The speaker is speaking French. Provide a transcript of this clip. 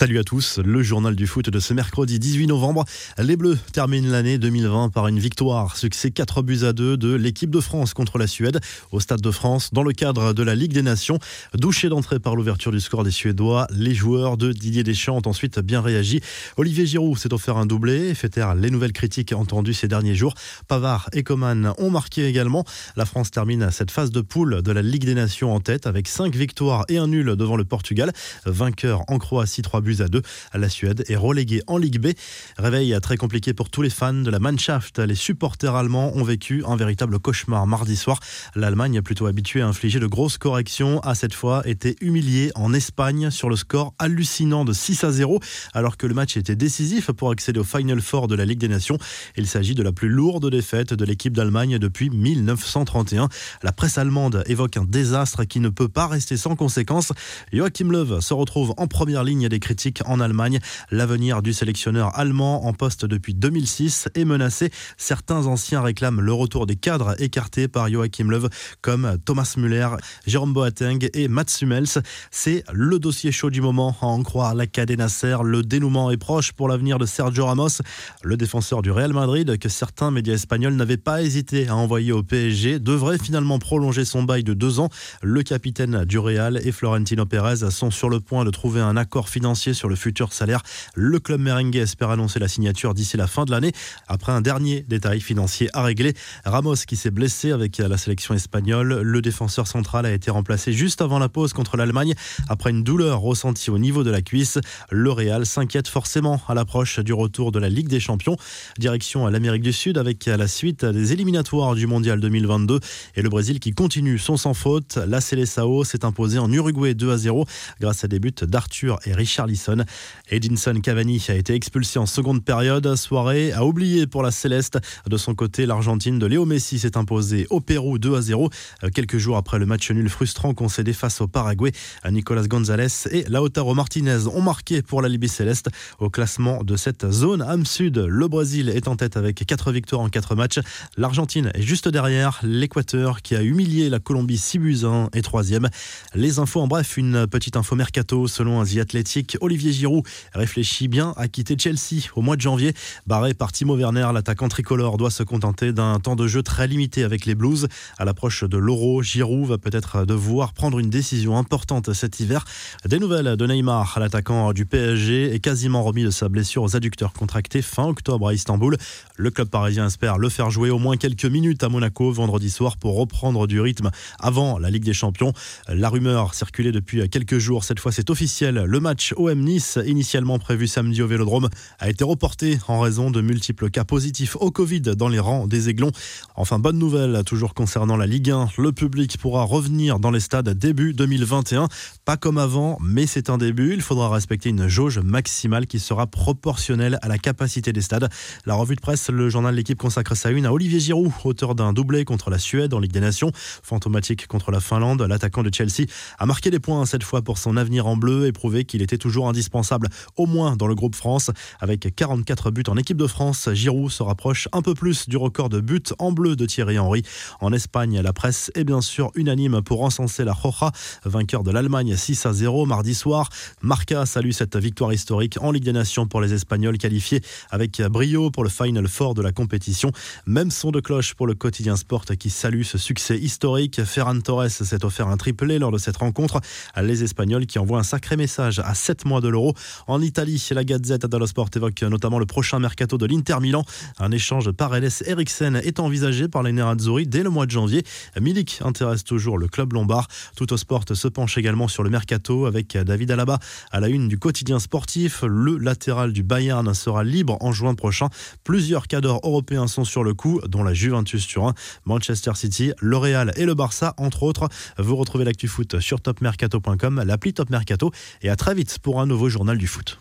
Salut à tous, le journal du foot de ce mercredi 18 novembre. Les Bleus terminent l'année 2020 par une victoire, succès 4 buts à 2 de l'équipe de France contre la Suède au Stade de France dans le cadre de la Ligue des Nations. Douché d'entrée par l'ouverture du score des Suédois, les joueurs de Didier Deschamps ont ensuite bien réagi. Olivier Giroud s'est offert un doublé fait taire les nouvelles critiques entendues ces derniers jours. Pavard et Coman ont marqué également. La France termine cette phase de poule de la Ligue des Nations en tête avec 5 victoires et un nul devant le Portugal. Vainqueur en Croatie 3 buts à 2. La Suède est reléguée en Ligue B. Réveil très compliqué pour tous les fans de la Mannschaft. Les supporters allemands ont vécu un véritable cauchemar mardi soir. L'Allemagne, plutôt habituée à infliger de grosses corrections, a cette fois été humiliée en Espagne sur le score hallucinant de 6 à 0, alors que le match était décisif pour accéder au Final Four de la Ligue des Nations. Il s'agit de la plus lourde défaite de l'équipe d'Allemagne depuis 1931. La presse allemande évoque un désastre qui ne peut pas rester sans conséquences. Joachim Löw se retrouve en première ligne des critiques en Allemagne. L'avenir du sélectionneur allemand en poste depuis 2006 est menacé. Certains anciens réclament le retour des cadres écartés par Joachim Löw comme Thomas Müller, Jérôme Boateng et Mats Hummels. C'est le dossier chaud du moment à en croire la Nasser. Le dénouement est proche pour l'avenir de Sergio Ramos, le défenseur du Real Madrid que certains médias espagnols n'avaient pas hésité à envoyer au PSG, devrait finalement prolonger son bail de deux ans. Le capitaine du Real et Florentino Pérez sont sur le point de trouver un accord financier sur le futur salaire. Le club merengue espère annoncer la signature d'ici la fin de l'année. Après un dernier détail financier à régler, Ramos qui s'est blessé avec la sélection espagnole, le défenseur central a été remplacé juste avant la pause contre l'Allemagne après une douleur ressentie au niveau de la cuisse. Le Real s'inquiète forcément à l'approche du retour de la Ligue des Champions. Direction à l'Amérique du Sud avec la suite des éliminatoires du Mondial 2022 et le Brésil qui continue son sans faute. La Seleção s'est imposée en Uruguay 2 à 0 grâce à des buts d'Arthur et Richard Edinson Cavani a été expulsé en seconde période. Soirée à oublier pour la Céleste. De son côté, l'Argentine de Léo Messi s'est imposée au Pérou 2 à 0. Quelques jours après le match nul frustrant concédé face au Paraguay, Nicolas Gonzalez et Lautaro Martinez ont marqué pour la Libye Céleste. Au classement de cette zone âme sud, le Brésil est en tête avec 4 victoires en 4 matchs. L'Argentine est juste derrière. L'Équateur qui a humilié la Colombie 6 buts 1 et 3 Les infos en bref, une petite info mercato selon The Athletic. Olivier Giroud réfléchit bien à quitter Chelsea au mois de janvier. Barré par Timo Werner, l'attaquant tricolore doit se contenter d'un temps de jeu très limité avec les Blues. À l'approche de l'Euro, Giroud va peut-être devoir prendre une décision importante cet hiver. Des nouvelles de Neymar, l'attaquant du PSG, est quasiment remis de sa blessure aux adducteurs contractés fin octobre à Istanbul. Le club parisien espère le faire jouer au moins quelques minutes à Monaco vendredi soir pour reprendre du rythme avant la Ligue des Champions. La rumeur circulait depuis quelques jours, cette fois c'est officiel. Le match OM Nice, initialement prévu samedi au Vélodrome, a été reporté en raison de multiples cas positifs au Covid dans les rangs des Aiglons. Enfin, bonne nouvelle, toujours concernant la Ligue 1, le public pourra revenir dans les stades début 2021. Pas comme avant, mais c'est un début. Il faudra respecter une jauge maximale qui sera proportionnelle à la capacité des stades. La revue de presse, le journal L'équipe consacre sa une à Olivier Giroud, auteur d'un doublé contre la Suède en Ligue des Nations, fantomatique contre la Finlande. L'attaquant de Chelsea a marqué des points cette fois pour son avenir en bleu et prouvé qu'il était toujours indispensable, au moins dans le groupe France. Avec 44 buts en équipe de France, Giroud se rapproche un peu plus du record de buts en bleu de Thierry Henry. En Espagne, la presse est bien sûr unanime pour encenser la Roja, vainqueur de l'Allemagne 6 à 0 mardi soir. Marca salue cette victoire historique en Ligue des Nations pour les Espagnols qualifiés avec brio pour le Final Four de la compétition. Même son de cloche pour le quotidien Sport qui salue ce succès historique. Ferran Torres s'est offert un triplé lors de cette rencontre. Les Espagnols qui envoient un sacré message à 7 mois de l'Euro. En Italie, la Gazette dello Sport évoque notamment le prochain mercato de l'Inter Milan. Un échange Paredes-Eriksen est envisagé par les Nerazzurri dès le mois de janvier. Milik intéresse toujours le club lombard. Tout au sport se penche également sur le mercato avec David Alaba à la une du quotidien sportif. Le latéral du Bayern sera libre en juin prochain. Plusieurs cadres européens sont sur le coup, dont la Juventus Turin, Manchester City, le Real et le Barça, entre autres. Vous retrouvez l'actu foot sur topmercato.com, l'appli Top Mercato et à très vite pour un nouveau journal du foot.